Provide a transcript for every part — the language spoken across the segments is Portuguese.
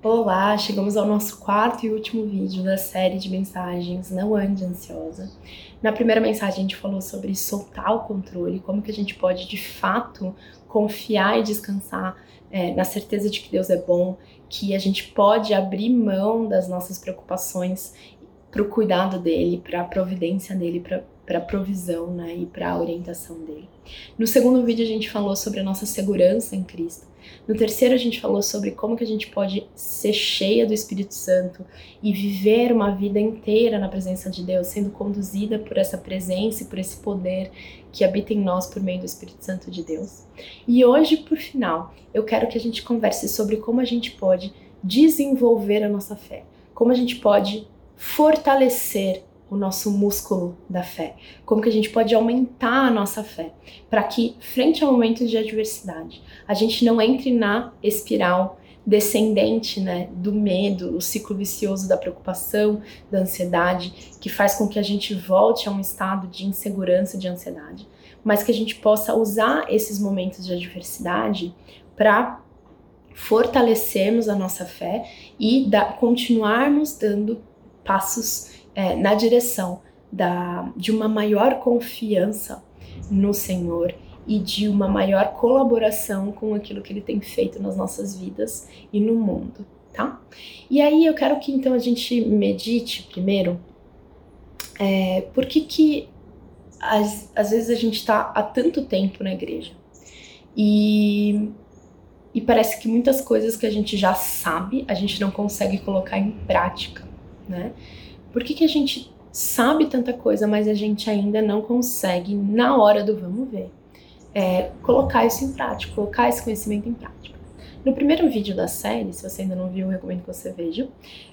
Olá, chegamos ao nosso quarto e último vídeo da série de mensagens Não Ande Ansiosa. Na primeira mensagem a gente falou sobre soltar o controle, como que a gente pode de fato confiar e descansar é, na certeza de que Deus é bom, que a gente pode abrir mão das nossas preocupações para o cuidado dele, para a providência dele, para a provisão né, e para a orientação dele. No segundo vídeo a gente falou sobre a nossa segurança em Cristo. No terceiro a gente falou sobre como que a gente pode ser cheia do Espírito Santo e viver uma vida inteira na presença de Deus, sendo conduzida por essa presença e por esse poder que habita em nós por meio do Espírito Santo de Deus. E hoje, por final, eu quero que a gente converse sobre como a gente pode desenvolver a nossa fé, como a gente pode fortalecer o nosso músculo da fé, como que a gente pode aumentar a nossa fé, para que frente a momentos de adversidade, a gente não entre na espiral descendente, né, do medo, o ciclo vicioso da preocupação, da ansiedade, que faz com que a gente volte a um estado de insegurança, de ansiedade, mas que a gente possa usar esses momentos de adversidade para fortalecermos a nossa fé e da, continuarmos dando passos é, na direção da, de uma maior confiança no Senhor e de uma maior colaboração com aquilo que Ele tem feito nas nossas vidas e no mundo, tá? E aí eu quero que então a gente medite primeiro é, por que que às, às vezes a gente está há tanto tempo na igreja e, e parece que muitas coisas que a gente já sabe a gente não consegue colocar em prática né? Por que, que a gente sabe tanta coisa, mas a gente ainda não consegue, na hora do vamos ver, é, colocar isso em prática, colocar esse conhecimento em prática? No primeiro vídeo da série, se você ainda não viu, eu recomendo que você veja.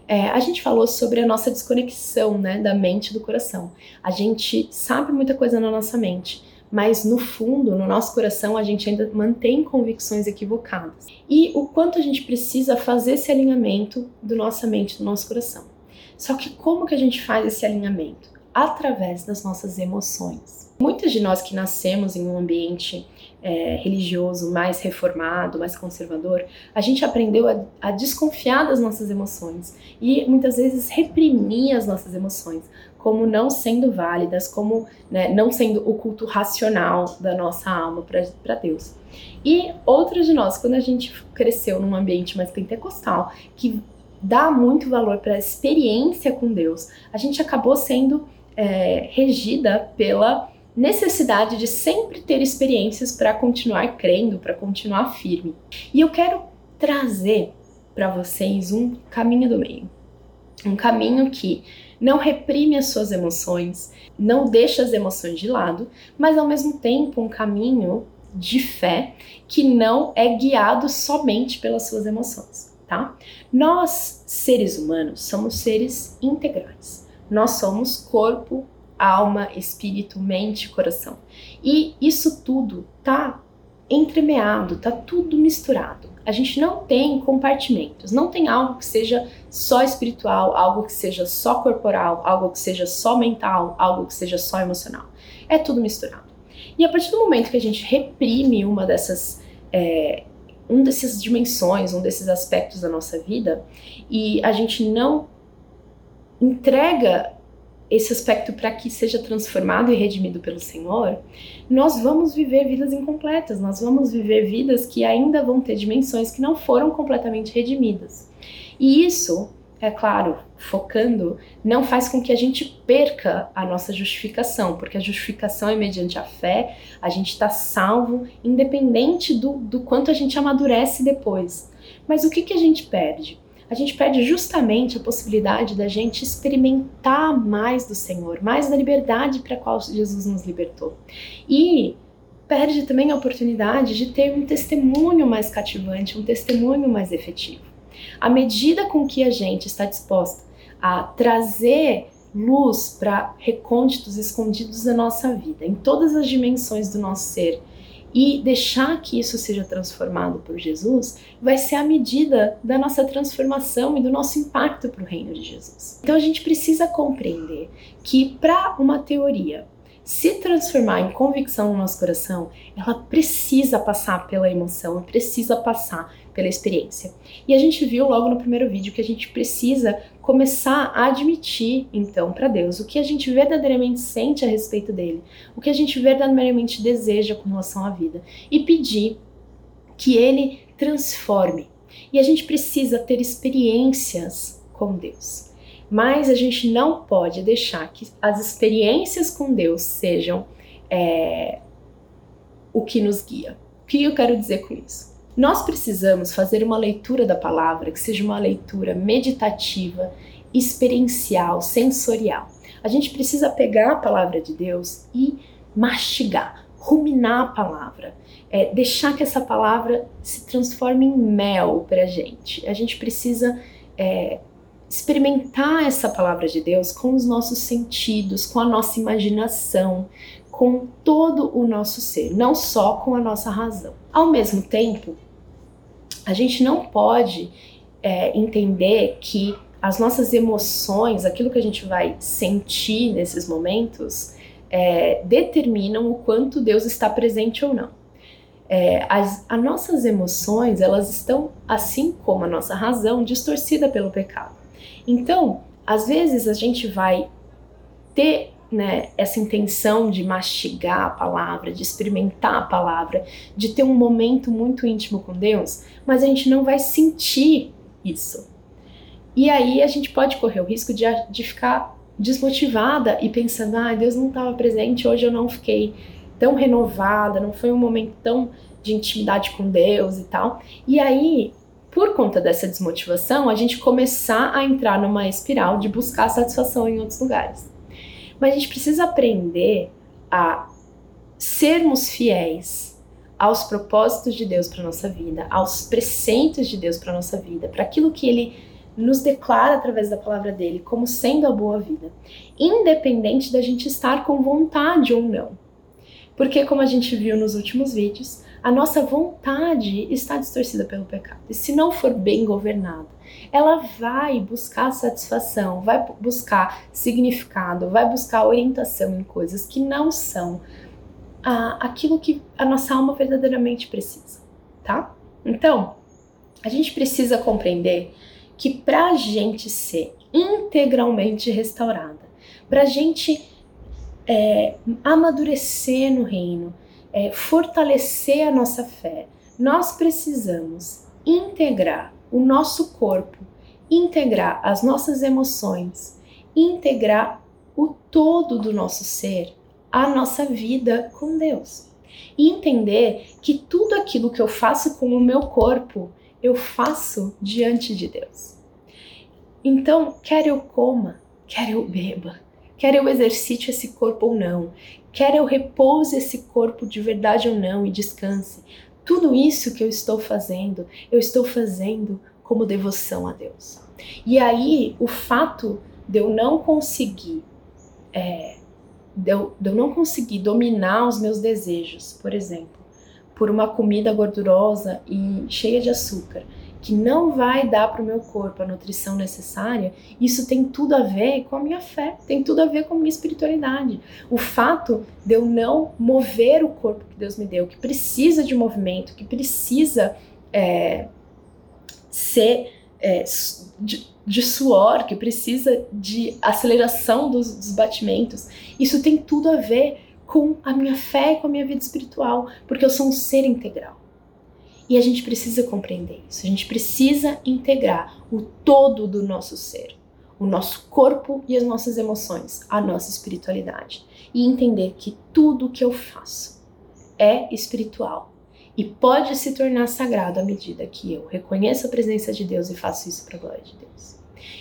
É, a gente falou sobre a nossa desconexão, né, da mente e do coração. A gente sabe muita coisa na nossa mente, mas no fundo, no nosso coração, a gente ainda mantém convicções equivocadas. E o quanto a gente precisa fazer esse alinhamento do nossa mente, do nosso coração. Só que como que a gente faz esse alinhamento? Através das nossas emoções. Muitas de nós que nascemos em um ambiente é, religioso mais reformado, mais conservador, a gente aprendeu a, a, desconfiar das nossas emoções e muitas vezes reprimir as nossas emoções, como não sendo válidas, como né, não sendo o culto racional da nossa alma para Deus. E outras de nós, quando a gente cresceu num ambiente mais pentecostal, que dá muito valor para a experiência com Deus, a gente acabou sendo é, regida pela necessidade de sempre ter experiências para continuar crendo, para continuar firme. E eu quero trazer para vocês um caminho do meio. Um caminho que não reprime as suas emoções, não deixa as emoções de lado, mas ao mesmo tempo um caminho de fé que não é guiado somente pelas suas emoções tá? Nós, seres humanos, somos seres integrais. Nós somos corpo, alma, espírito, mente, coração. E isso tudo tá entremeado, tá tudo misturado. A gente não tem compartimentos, não tem algo que seja só espiritual, algo que seja só corporal, algo que seja só mental, algo que seja só emocional. É tudo misturado. E a partir do momento que a gente reprime uma dessas é, um dessas dimensões, um desses aspectos da nossa vida e a gente não entrega esse aspecto para que seja transformado e redimido pelo Senhor, nós vamos viver vidas incompletas, nós vamos viver vidas que ainda vão ter dimensões que não foram completamente redimidas. E isso é claro, focando, não faz com que a gente perca a nossa justificação, porque a justificação é mediante a fé, a gente está salvo, independente do, do quanto a gente amadurece depois. Mas o que, que a gente perde? A gente perde justamente a possibilidade da gente experimentar mais do Senhor, mais da liberdade para a qual Jesus nos libertou. E perde também a oportunidade de ter um testemunho mais cativante, um testemunho mais efetivo. À medida com que a gente está disposta a trazer luz para recônditos escondidos da nossa vida, em todas as dimensões do nosso ser, e deixar que isso seja transformado por Jesus, vai ser a medida da nossa transformação e do nosso impacto para o reino de Jesus. Então a gente precisa compreender que para uma teoria se transformar em convicção no nosso coração, ela precisa passar pela emoção, precisa passar pela experiência. E a gente viu logo no primeiro vídeo que a gente precisa começar a admitir, então, para Deus o que a gente verdadeiramente sente a respeito dele, o que a gente verdadeiramente deseja com relação à vida e pedir que ele transforme. E a gente precisa ter experiências com Deus. Mas a gente não pode deixar que as experiências com Deus sejam é, o que nos guia. O que eu quero dizer com isso? Nós precisamos fazer uma leitura da palavra que seja uma leitura meditativa, experiencial, sensorial. A gente precisa pegar a palavra de Deus e mastigar, ruminar a palavra, é, deixar que essa palavra se transforme em mel para a gente. A gente precisa é, experimentar essa palavra de Deus com os nossos sentidos, com a nossa imaginação, com todo o nosso ser, não só com a nossa razão. Ao mesmo tempo, a gente não pode é, entender que as nossas emoções, aquilo que a gente vai sentir nesses momentos, é, determinam o quanto Deus está presente ou não. É, as, as nossas emoções, elas estão, assim como a nossa razão, distorcida pelo pecado. Então, às vezes a gente vai ter né, essa intenção de mastigar a palavra, de experimentar a palavra, de ter um momento muito íntimo com Deus, mas a gente não vai sentir isso. E aí a gente pode correr o risco de, de ficar desmotivada e pensando, ah, Deus não estava presente, hoje eu não fiquei tão renovada, não foi um momento tão de intimidade com Deus e tal. E aí por conta dessa desmotivação, a gente começar a entrar numa espiral de buscar satisfação em outros lugares. Mas a gente precisa aprender a sermos fiéis aos propósitos de Deus para nossa vida, aos preceitos de Deus para nossa vida, para aquilo que ele nos declara através da palavra dele como sendo a boa vida, independente da gente estar com vontade ou não. Porque como a gente viu nos últimos vídeos, a nossa vontade está distorcida pelo pecado. E se não for bem governada, ela vai buscar satisfação, vai buscar significado, vai buscar orientação em coisas que não são ah, aquilo que a nossa alma verdadeiramente precisa, tá? Então, a gente precisa compreender que para a gente ser integralmente restaurada, para a gente é, amadurecer no reino, é, fortalecer a nossa fé, nós precisamos integrar o nosso corpo, integrar as nossas emoções, integrar o todo do nosso ser, a nossa vida com Deus. E entender que tudo aquilo que eu faço com o meu corpo, eu faço diante de Deus. Então, quer eu coma, quer eu beba, quer eu exercite esse corpo ou não, quer eu repouse esse corpo de verdade ou não e descanse. Tudo isso que eu estou fazendo, eu estou fazendo como devoção a Deus. E aí, o fato de eu não conseguir, é, de, eu, de eu não conseguir dominar os meus desejos, por exemplo, por uma comida gordurosa e cheia de açúcar, que não vai dar para o meu corpo a nutrição necessária, isso tem tudo a ver com a minha fé, tem tudo a ver com a minha espiritualidade. O fato de eu não mover o corpo que Deus me deu, que precisa de movimento, que precisa é, ser é, de, de, suor, que precisa de aceleração dos, dos batimentos, isso tem tudo a ver com a minha fé e com a minha vida espiritual, porque eu sou um ser integral. E a gente precisa compreender isso, a gente precisa integrar o todo do nosso ser, o nosso corpo e as nossas emoções, a nossa espiritualidade. E entender que tudo que eu faço é espiritual e pode se tornar sagrado à medida que eu reconheço a presença de Deus e faço isso para a glória de Deus.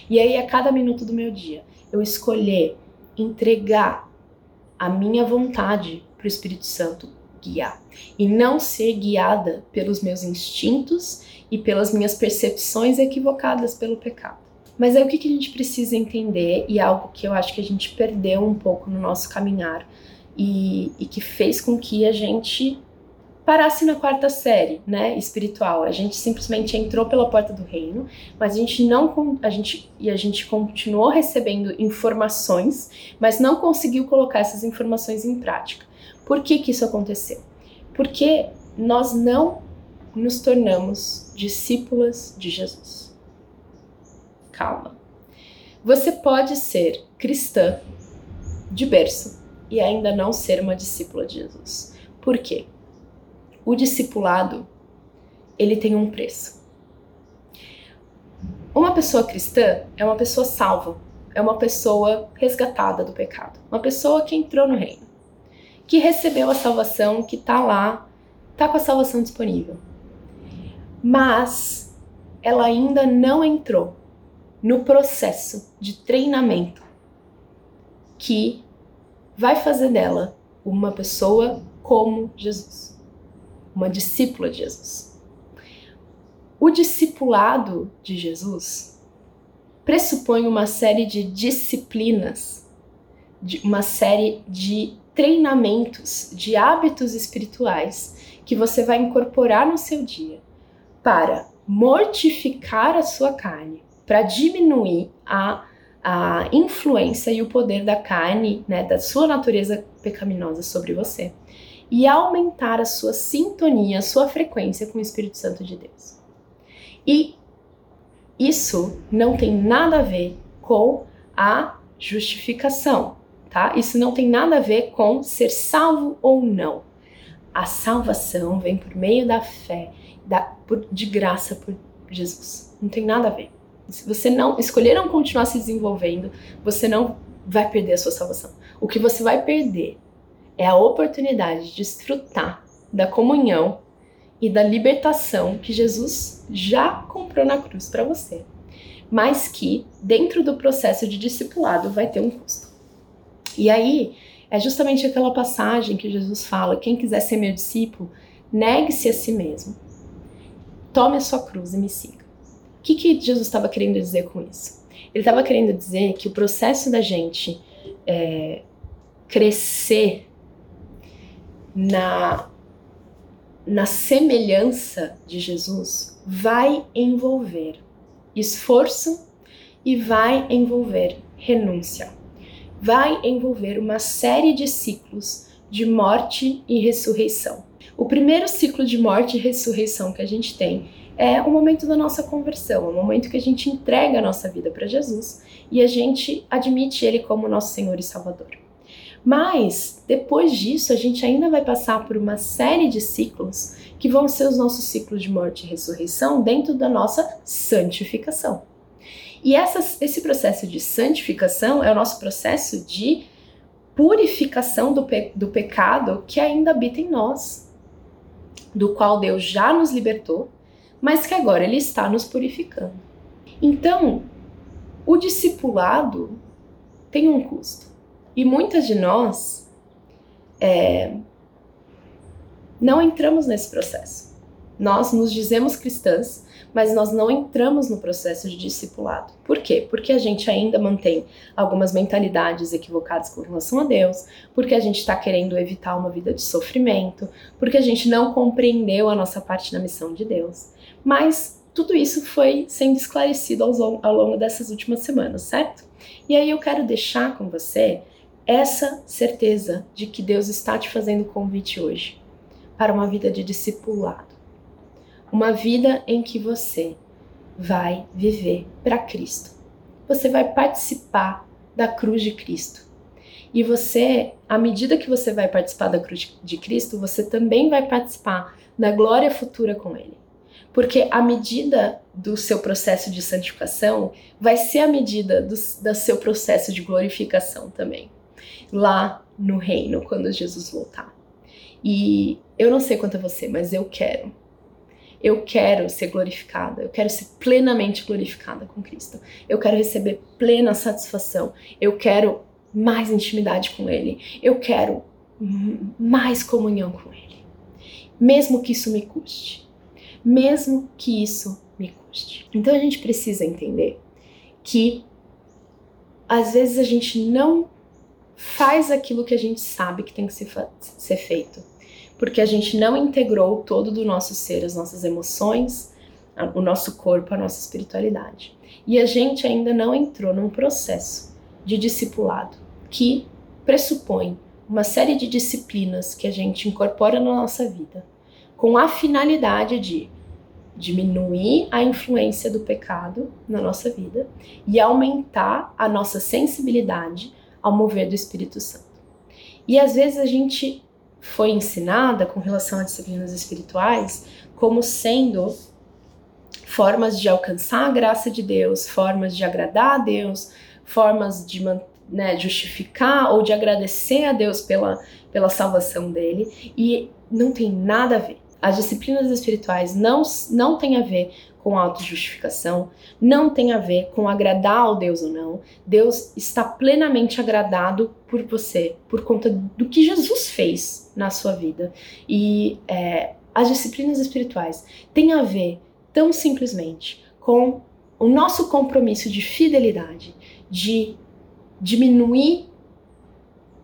E aí, a cada minuto do meu dia, eu escolher entregar a minha vontade para o Espírito Santo guiar e não ser guiada pelos meus instintos e pelas minhas percepções equivocadas pelo pecado. Mas é o que a gente precisa entender e é algo que eu acho que a gente perdeu um pouco no nosso caminhar e, e que fez com que a gente parasse na quarta série, né, espiritual. A gente simplesmente entrou pela porta do reino, mas a gente não a gente e a gente continuou recebendo informações, mas não conseguiu colocar essas informações em prática. Por que que isso aconteceu? Porque nós não nos tornamos discípulas de Jesus. Calma. Você pode ser cristã de berço e ainda não ser uma discípula de Jesus. Por quê? O discipulado, ele tem um preço. Uma pessoa cristã é uma pessoa salva, é uma pessoa resgatada do pecado, uma pessoa que entrou no reino, que recebeu a salvação, que está lá, está com a salvação disponível. Mas ela ainda não entrou no processo de treinamento que vai fazer dela uma pessoa como Jesus, uma discípula de Jesus. O discipulado de Jesus pressupõe uma série de disciplinas, de uma série de treinamentos, de hábitos espirituais que você vai incorporar no seu dia para mortificar a sua carne, para diminuir a a influência e o poder da carne, né, da sua natureza pecaminosa sobre você e aumentar a sua sintonia, a sua frequência com o Espírito Santo de Deus. E isso não tem nada a ver com a justificação, tá? Isso não tem nada a ver com ser salvo ou não. A salvação vem por meio da fé, da, por, de graça por Jesus. Não tem nada a ver. Se você não escolher não continuar se desenvolvendo, você não vai perder a sua salvação. O que você vai perder é a oportunidade de desfrutar da comunhão e da libertação que Jesus já comprou na cruz para você, mas que dentro do processo de discipulado vai ter um custo. E aí é justamente aquela passagem que Jesus fala: quem quiser ser meu discípulo, negue-se a si mesmo, tome a sua cruz e me siga que, que Jesus estava querendo dizer com isso? Ele estava querendo dizer que o processo da gente é, crescer na, na semelhança de Jesus vai envolver esforço e vai envolver renúncia. Vai envolver uma série de ciclos de morte e ressurreição. O primeiro ciclo de morte e ressurreição que a gente tem é o momento da nossa conversão, é o momento que a gente entrega a nossa vida para Jesus e a gente admite Ele como nosso Senhor e Salvador. Mas depois disso, a gente ainda vai passar por uma série de ciclos que vão ser os nossos ciclos de morte e ressurreição dentro da nossa santificação. E essa, esse processo de santificação é o nosso processo de purificação do, pe do pecado que ainda habita em nós, do qual Deus já nos libertou mas que agora ele está nos purificando. Então, o discipulado tem um custo. E muitas de nós é, não entramos nesse processo. Nós nos dizemos cristãs, mas nós não entramos no processo de discipulado. Por quê? Porque a gente ainda mantém algumas mentalidades equivocadas com relação a Deus, porque a gente está querendo evitar uma vida de sofrimento, porque a gente não compreendeu a nossa parte na missão de Deus. Mas tudo isso foi sendo esclarecido ao, longo dessas últimas semanas, certo? E aí eu quero deixar com você essa certeza de que Deus está te fazendo convite hoje para uma vida de discipulado. Uma vida em que você vai viver para Cristo. Você vai participar da cruz de Cristo. E você, à medida que você vai participar da cruz de Cristo, você também vai participar da glória futura com Ele. Porque a medida do seu processo de santificação vai ser a medida do, do seu processo de glorificação também, lá no reino, quando Jesus voltar. E eu não sei quanto a você, mas eu quero. Eu quero ser glorificada, eu quero ser plenamente glorificada com Cristo. Eu quero receber plena satisfação. Eu quero mais intimidade com Ele. Eu quero mais comunhão com Ele. Mesmo que isso me custe mesmo que isso me custe. Então a gente precisa entender que às vezes a gente não faz aquilo que a gente sabe que tem que ser, ser feito, porque a gente não integrou todo do nosso ser, as nossas emoções, o nosso corpo, a nossa espiritualidade. E a gente ainda não entrou num processo de discipulado que pressupõe uma série de disciplinas que a gente incorpora na nossa vida com a finalidade de diminuir a influência do pecado na nossa vida e aumentar a nossa sensibilidade ao mover do Espírito Santo. E às vezes a gente foi ensinada com relação a disciplinas espirituais como sendo formas de alcançar a graça de Deus, formas de agradar a Deus, formas de né, justificar ou de agradecer a Deus pela, pela salvação dele, e não tem nada a ver. As disciplinas espirituais não, não têm a ver com autojustificação, não tem a ver com agradar ao Deus ou não. Deus está plenamente agradado por você, por conta do que Jesus fez na sua vida. E é, as disciplinas espirituais têm a ver tão simplesmente com o nosso compromisso de fidelidade, de diminuir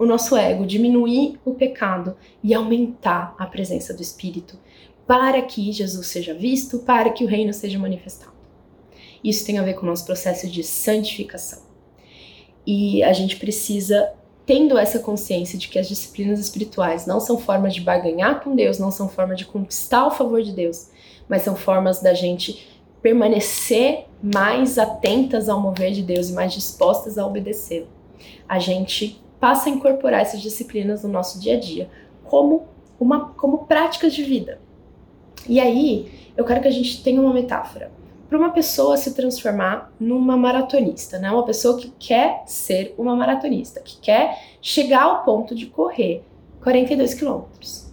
o nosso ego, diminuir o pecado e aumentar a presença do Espírito para que Jesus seja visto, para que o reino seja manifestado. Isso tem a ver com o nosso processo de santificação. E a gente precisa, tendo essa consciência de que as disciplinas espirituais não são formas de barganhar com Deus, não são formas de conquistar o favor de Deus, mas são formas da gente permanecer mais atentas ao mover de Deus e mais dispostas a obedecê-lo. A gente passa a incorporar essas disciplinas no nosso dia a dia como uma como práticas de vida. E aí, eu quero que a gente tenha uma metáfora. Para uma pessoa se transformar numa maratonista, né? Uma pessoa que quer ser uma maratonista, que quer chegar ao ponto de correr 42 quilômetros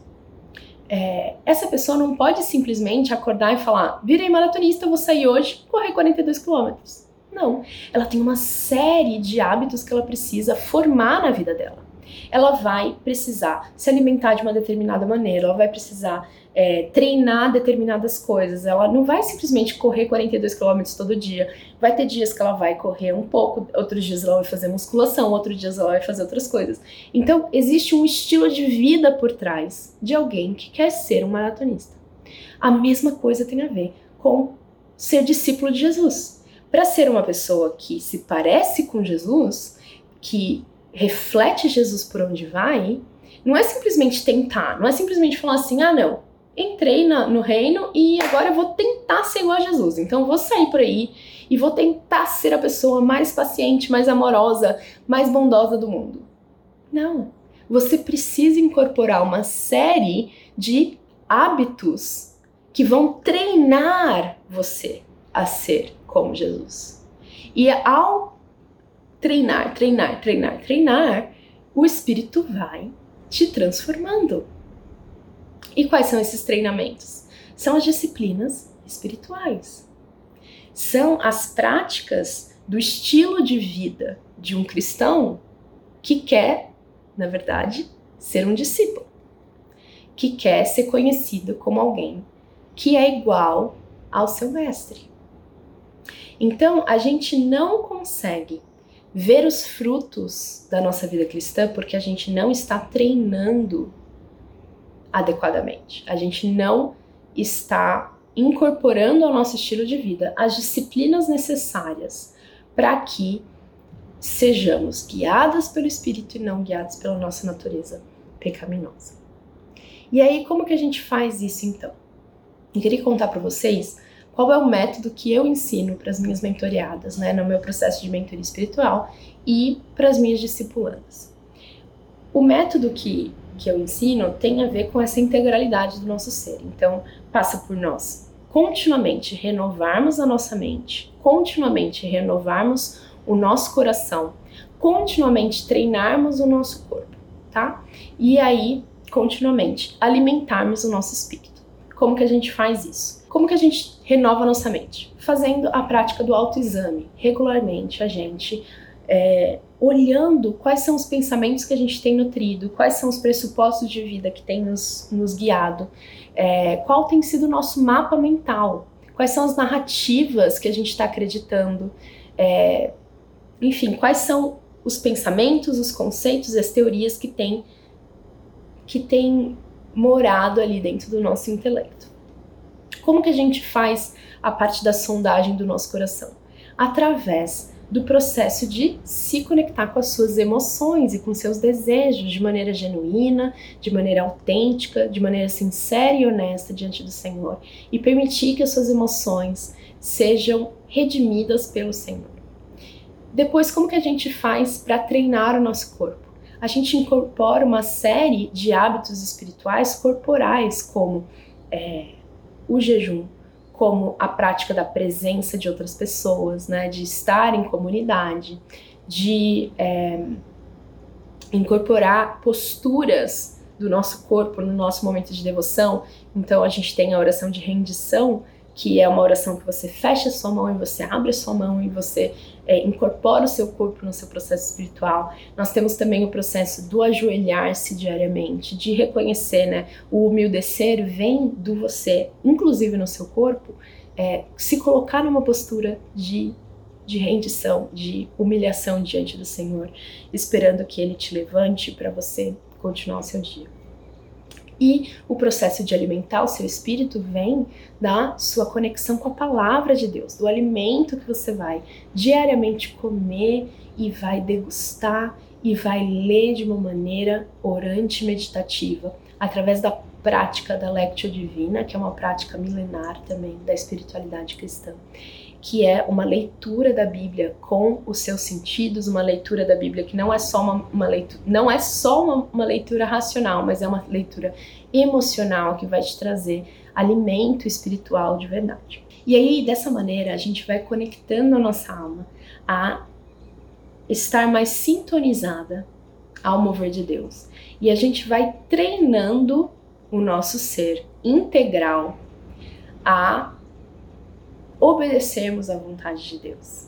é, essa pessoa não pode simplesmente acordar e falar: virei maratonista, vou sair hoje correr 42 quilômetros. Não. Ela tem uma série de hábitos que ela precisa formar na vida dela. Ela vai precisar se alimentar de uma determinada maneira, ela vai precisar é, treinar determinadas coisas. Ela não vai simplesmente correr 42 km todo dia. Vai ter dias que ela vai correr um pouco, outros dias ela vai fazer musculação, outros dias ela vai fazer outras coisas. Então, existe um estilo de vida por trás de alguém que quer ser um maratonista. A mesma coisa tem a ver com ser discípulo de Jesus. Para ser uma pessoa que se parece com Jesus, que reflete Jesus por onde vai, não é simplesmente tentar, não é simplesmente falar assim, ah, não, entrei na, no reino e agora eu vou tentar ser igual a Jesus. Então vou sair por aí e vou tentar ser a pessoa mais paciente, mais amorosa, mais bondosa do mundo. Não. Você precisa incorporar uma série de hábitos que vão treinar você a ser como Jesus. E ao treinar, treinar, treinar, treinar, o Espírito vai te transformando. E quais são esses treinamentos? São as disciplinas espirituais. São as práticas do estilo de vida de um cristão que quer, na verdade, ser um discípulo, que quer ser conhecido como alguém que é igual ao seu mestre. Então, a gente não consegue ver os frutos da nossa vida cristã porque a gente não está treinando adequadamente. A gente não está incorporando ao nosso estilo de vida as disciplinas necessárias para que sejamos guiadas pelo Espírito e não guiados pela nossa natureza pecaminosa. E aí, como que a gente faz isso então? Eu queria contar para vocês qual é o método que eu ensino para as minhas mentoreadas, né, no meu processo de mentoria espiritual e para as minhas discipulandas. O método que que eu ensino tem a ver com essa integralidade do nosso ser. Então, passa por nós continuamente renovarmos a nossa mente, continuamente renovarmos o nosso coração, continuamente treinarmos o nosso corpo, tá? E aí, continuamente alimentarmos o nosso espírito. Como que a gente faz isso? Como que a gente renova a nossa mente? Fazendo a prática do autoexame. Regularmente a gente é, olhando quais são os pensamentos que a gente tem nutrido, quais são os pressupostos de vida que tem nos, nos guiado, é, qual tem sido o nosso mapa mental, quais são as narrativas que a gente está acreditando, é, enfim, quais são os pensamentos, os conceitos as teorias que tem, que tem morado ali dentro do nosso intelecto. Como que a gente faz a parte da sondagem do nosso coração? Através do processo de se conectar com as suas emoções e com seus desejos de maneira genuína, de maneira autêntica, de maneira sincera e honesta diante do Senhor e permitir que as suas emoções sejam redimidas pelo Senhor. Depois, como que a gente faz para treinar o nosso corpo? A gente incorpora uma série de hábitos espirituais corporais, como é, o jejum, como a prática da presença de outras pessoas, né, de estar em comunidade, de é, incorporar posturas do nosso corpo no nosso momento de devoção. Então a gente tem a oração de rendição, que é uma oração que você fecha a sua mão e você abre a sua mão e você é, incorpora o seu corpo no seu processo espiritual. Nós temos também o processo do ajoelhar-se diariamente, de reconhecer, né? O humildecer vem do você, inclusive no seu corpo, é, se colocar numa postura de de rendição, de humilhação diante do Senhor, esperando que Ele te levante para você continuar o seu dia. E o processo de alimentar o seu espírito vem da sua conexão com a palavra de Deus, do alimento que você vai diariamente comer e vai degustar e vai ler de uma maneira orante meditativa, através da prática da Lectio Divina, que é uma prática milenar também da espiritualidade cristã que é uma leitura da Bíblia com os seus sentidos, uma leitura da Bíblia que não é só uma, uma leitura, não é só uma, uma leitura racional, mas é uma leitura emocional que vai te trazer alimento espiritual de verdade. E aí, dessa maneira, a gente vai conectando a nossa alma a estar mais sintonizada ao mover de Deus. E a gente vai treinando o nosso ser integral a obedecermos à vontade de Deus.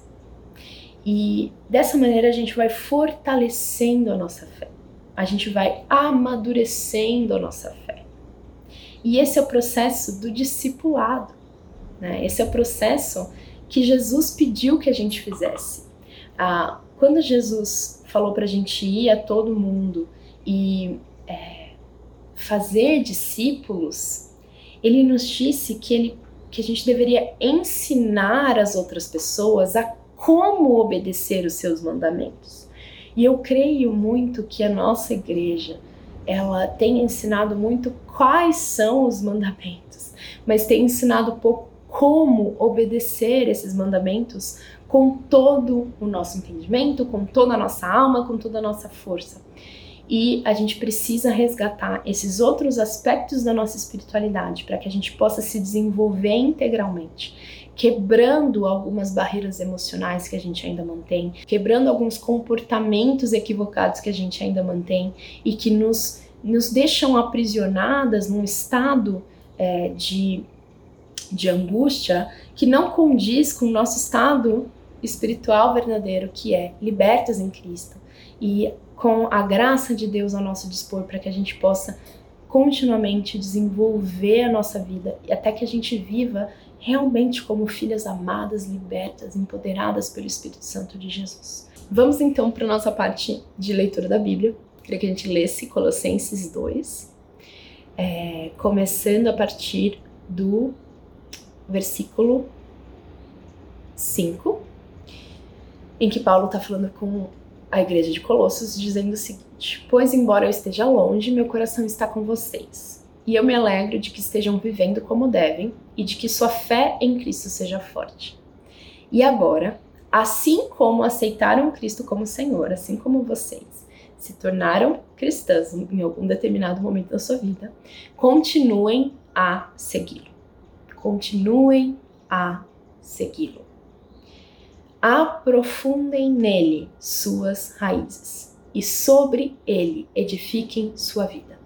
E dessa maneira a gente vai fortalecendo a nossa fé, a gente vai amadurecendo a nossa fé. E esse é o processo do discipulado, né? esse é o processo que Jesus pediu que a gente fizesse. Ah, quando Jesus falou para a gente ir a todo mundo e é, fazer discípulos, ele nos disse que ele que a gente deveria ensinar as outras pessoas a como obedecer os seus mandamentos. E eu creio muito que a nossa igreja ela tem ensinado muito quais são os mandamentos, mas tem ensinado pouco como obedecer esses mandamentos com todo o nosso entendimento, com toda a nossa alma, com toda a nossa força e a gente precisa resgatar esses outros aspectos da nossa espiritualidade para que a gente possa se desenvolver integralmente, quebrando algumas barreiras emocionais que a gente ainda mantém, quebrando alguns comportamentos equivocados que a gente ainda mantém e que nos, nos deixam aprisionadas num estado é, de, de angústia que não condiz com o nosso estado espiritual verdadeiro, que é libertas em Cristo. E com a graça de Deus ao nosso dispor para que a gente possa continuamente desenvolver a nossa vida e até que a gente viva realmente como filhas amadas, libertas, empoderadas pelo Espírito Santo de Jesus. Vamos então para nossa parte de leitura da Bíblia. Queria que a gente lesse Colossenses 2, é, começando a partir do versículo 5, em que Paulo está falando com a igreja de Colossos, dizendo o seguinte: Pois, embora eu esteja longe, meu coração está com vocês. E eu me alegro de que estejam vivendo como devem e de que sua fé em Cristo seja forte. E agora, assim como aceitaram Cristo como Senhor, assim como vocês se tornaram cristãs em algum determinado momento da sua vida, continuem a segui-lo. Continuem a segui-lo aprofundem nele suas raízes e sobre ele edifiquem sua vida.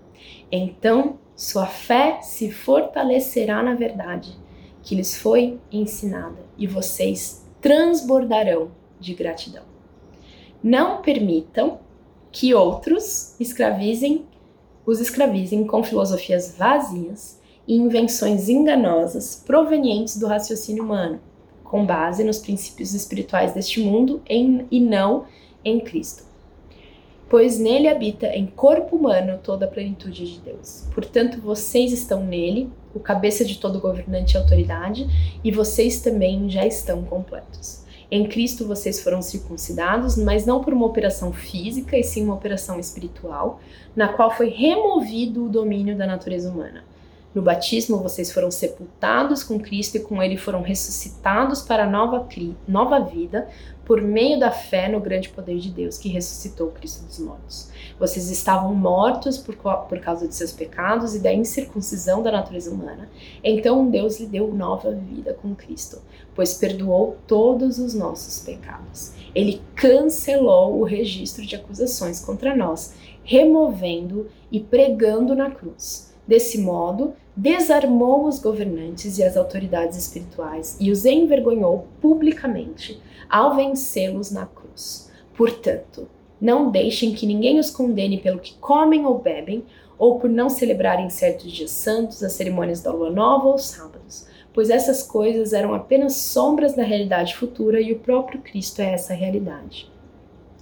Então sua fé se fortalecerá na verdade que lhes foi ensinada e vocês transbordarão de gratidão. Não permitam que outros escravizem, os escravizem com filosofias vazias e invenções enganosas provenientes do raciocínio humano com base nos princípios espirituais deste mundo em, e não em Cristo. pois nele habita em corpo humano toda a plenitude de Deus. Portanto, vocês estão nele, o cabeça de todo governante e autoridade, e vocês também já estão completos. Em Cristo vocês foram circuncidados, mas não por uma operação física, e sim uma operação espiritual, na qual foi removido o domínio da natureza humana. No batismo, vocês foram sepultados com Cristo e com Ele foram ressuscitados para nova, nova vida por meio da fé no grande poder de Deus que ressuscitou Cristo dos mortos. Vocês estavam mortos por, por causa de seus pecados e da incircuncisão da natureza humana. Então Deus lhe deu nova vida com Cristo, pois perdoou todos os nossos pecados. Ele cancelou o registro de acusações contra nós, removendo e pregando na cruz. Desse modo, desarmou os governantes e as autoridades espirituais e os envergonhou publicamente ao vencê-los na cruz. Portanto, não deixem que ninguém os condene pelo que comem ou bebem, ou por não celebrarem certos dias santos, as cerimônias da lua nova ou sábados, pois essas coisas eram apenas sombras da realidade futura e o próprio Cristo é essa realidade.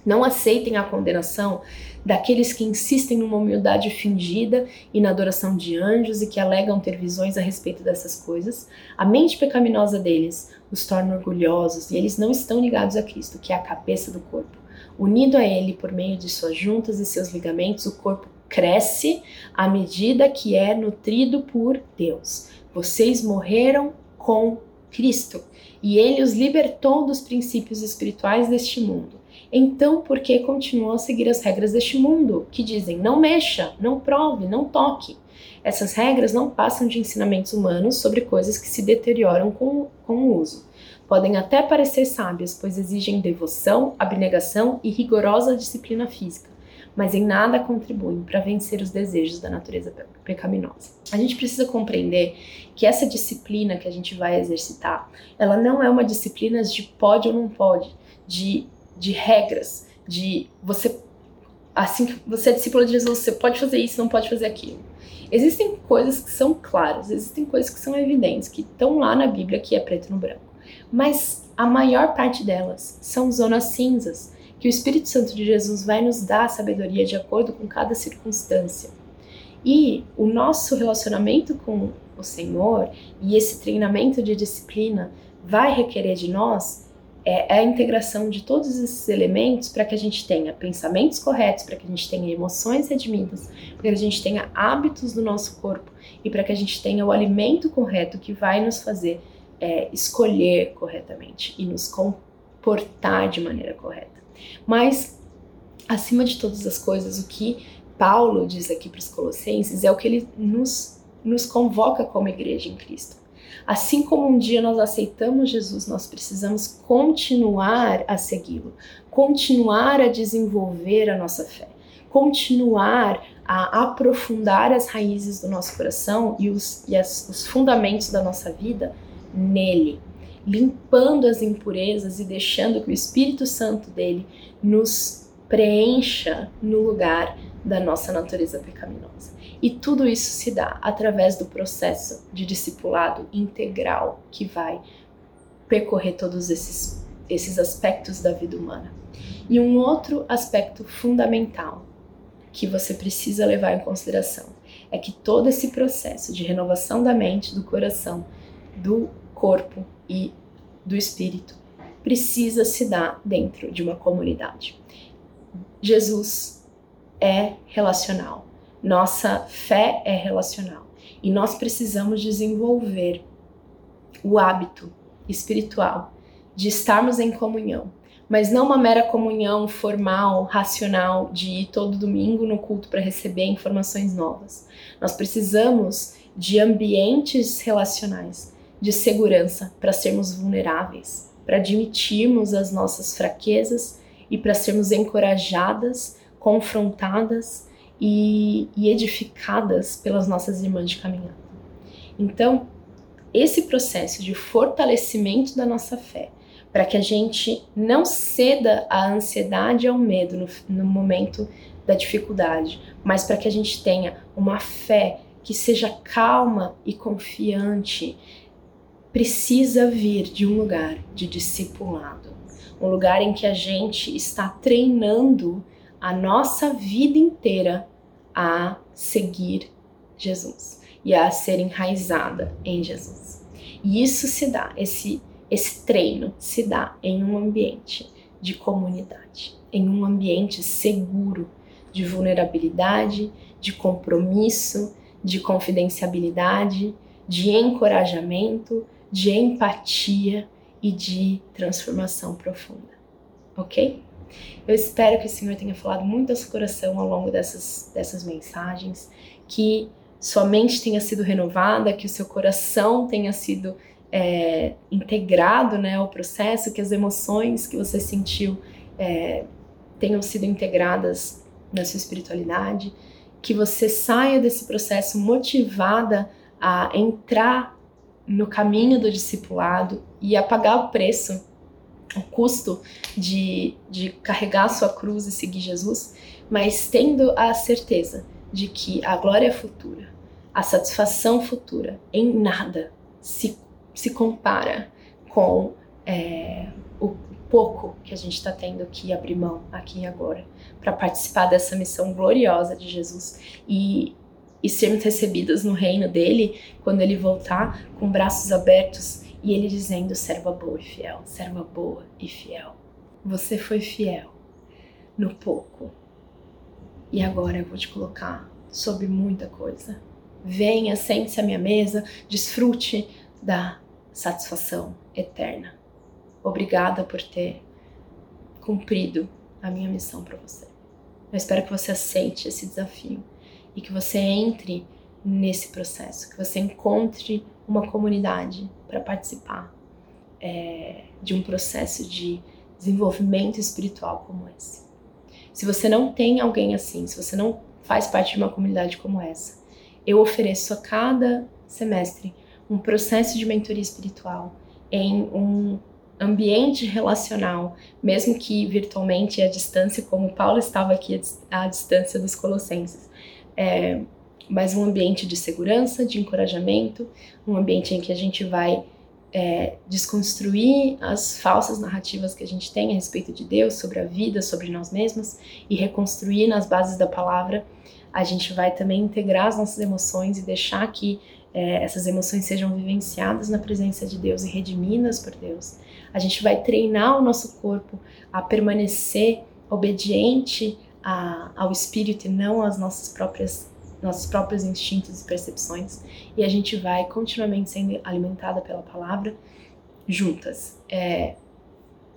Não aceitem a condenação daqueles que insistem numa humildade fingida e na adoração de anjos e que alegam ter visões a respeito dessas coisas. A mente pecaminosa deles os torna orgulhosos e eles não estão ligados a Cristo, que é a cabeça do corpo. Unido a Ele por meio de suas juntas e seus ligamentos, o corpo cresce à medida que é nutrido por Deus. Vocês morreram com Cristo e Ele os libertou dos princípios espirituais deste mundo então, por que continuam a seguir as regras deste mundo, que dizem não mexa, não prove, não toque? Essas regras não passam de ensinamentos humanos sobre coisas que se deterioram com, com o uso. Podem até parecer sábias, pois exigem devoção, abnegação e rigorosa disciplina física, mas em nada contribuem para vencer os desejos da natureza pecaminosa. A gente precisa compreender que essa disciplina que a gente vai exercitar, ela não é uma disciplina de pode ou não pode, de de regras, de você assim que você é discípulo de Jesus, você pode fazer isso, não pode fazer aquilo. Existem coisas que são claras, existem coisas que são evidentes, que estão lá na Bíblia, que é preto no branco. Mas a maior parte delas são zonas cinzas, que o Espírito Santo de Jesus vai nos dar sabedoria de acordo com cada circunstância. E o nosso relacionamento com o Senhor e esse treinamento de disciplina vai requerer de nós é, é a integração de todos esses elementos para que a gente tenha pensamentos corretos, para que a gente tenha emoções redimidas, para que a gente tenha hábitos do nosso corpo e para que a gente tenha o alimento correto que vai nos fazer é, escolher corretamente e nos comportar de maneira correta. Mas, acima de todas as coisas, o que Paulo diz aqui para os Colossenses é o que ele nos, nos convoca como igreja em Cristo. Assim como um dia nós aceitamos Jesus, nós precisamos continuar a segui-lo, continuar a desenvolver a nossa fé, continuar a aprofundar as raízes do nosso coração e os, e as, os fundamentos da nossa vida nele, limpando as impurezas e deixando que o Espírito Santo dele nos preencha no lugar da nossa natureza pecaminosa. E tudo isso se dá através do processo de discipulado integral que vai percorrer todos esses, esses aspectos da vida humana. E um outro aspecto fundamental que você precisa levar em consideração é que todo esse processo de renovação da mente, do coração, do corpo e do espírito precisa se dar dentro de uma comunidade. Jesus é relacional. Nossa fé é relacional e nós precisamos desenvolver o hábito espiritual de estarmos em comunhão, mas não uma mera comunhão formal, racional, de ir todo domingo no culto para receber informações novas. Nós precisamos de ambientes relacionais, de segurança para sermos vulneráveis, para admitirmos as nossas fraquezas e para sermos encorajadas, confrontadas e, e edificadas pelas nossas irmãs de caminhada. Então, esse processo de fortalecimento da nossa fé, para que a gente não ceda à ansiedade e ao medo no, no momento da dificuldade, mas para que a gente tenha uma fé que seja calma e confiante, precisa vir de um lugar de discipulado, um lugar em que a gente está treinando a nossa vida inteira a seguir Jesus e a ser enraizada em Jesus. E isso se dá, esse, esse treino se dá em um ambiente de comunidade, em um ambiente seguro de vulnerabilidade, de compromisso, de confidencialidade, de encorajamento, de empatia e de transformação profunda. Ok? Eu espero que o Senhor tenha falado muito ao seu coração ao longo dessas, dessas mensagens, que sua mente tenha sido renovada, que o seu coração tenha sido é, integrado né, ao processo, que as emoções que você sentiu é, tenham sido integradas na sua espiritualidade, que você saia desse processo motivada a entrar no caminho do discipulado e a pagar o preço, o custo de, de carregar a sua cruz e seguir Jesus, mas tendo a certeza de que a glória futura, a satisfação futura, em nada se, se compara com é, o pouco que a gente está tendo que abrir mão aqui e agora para participar dessa missão gloriosa de Jesus e, e sermos recebidas no reino dele quando ele voltar com braços abertos e ele dizendo: serva boa e fiel, serva boa e fiel. Você foi fiel no pouco e agora eu vou te colocar sobre muita coisa. Venha, sente-se à minha mesa, desfrute da satisfação eterna. Obrigada por ter cumprido a minha missão para você. Eu espero que você aceite esse desafio e que você entre nesse processo, que você encontre uma comunidade para participar é, de um processo de desenvolvimento espiritual como esse. Se você não tem alguém assim, se você não faz parte de uma comunidade como essa, eu ofereço a cada semestre um processo de mentoria espiritual em um ambiente relacional, mesmo que virtualmente à distância, como Paulo estava aqui à distância dos Colossenses. É, mas um ambiente de segurança, de encorajamento, um ambiente em que a gente vai é, desconstruir as falsas narrativas que a gente tem a respeito de Deus, sobre a vida, sobre nós mesmos e reconstruir nas bases da palavra a gente vai também integrar as nossas emoções e deixar que é, essas emoções sejam vivenciadas na presença de Deus e redimidas por Deus. A gente vai treinar o nosso corpo a permanecer obediente a, ao Espírito e não às nossas próprias nossos próprios instintos e percepções e a gente vai continuamente sendo alimentada pela palavra juntas. É,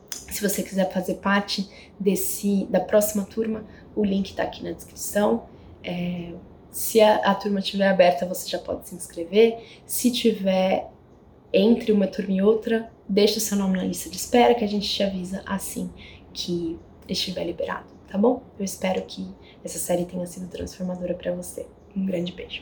se você quiser fazer parte desse da próxima turma, o link está aqui na descrição. É, se a, a turma estiver aberta, você já pode se inscrever. Se tiver entre uma turma e outra, deixa o seu nome na lista de espera que a gente te avisa assim que estiver liberado, tá bom? Eu espero que essa série tenha sido transformadora para você. Um grande beijo.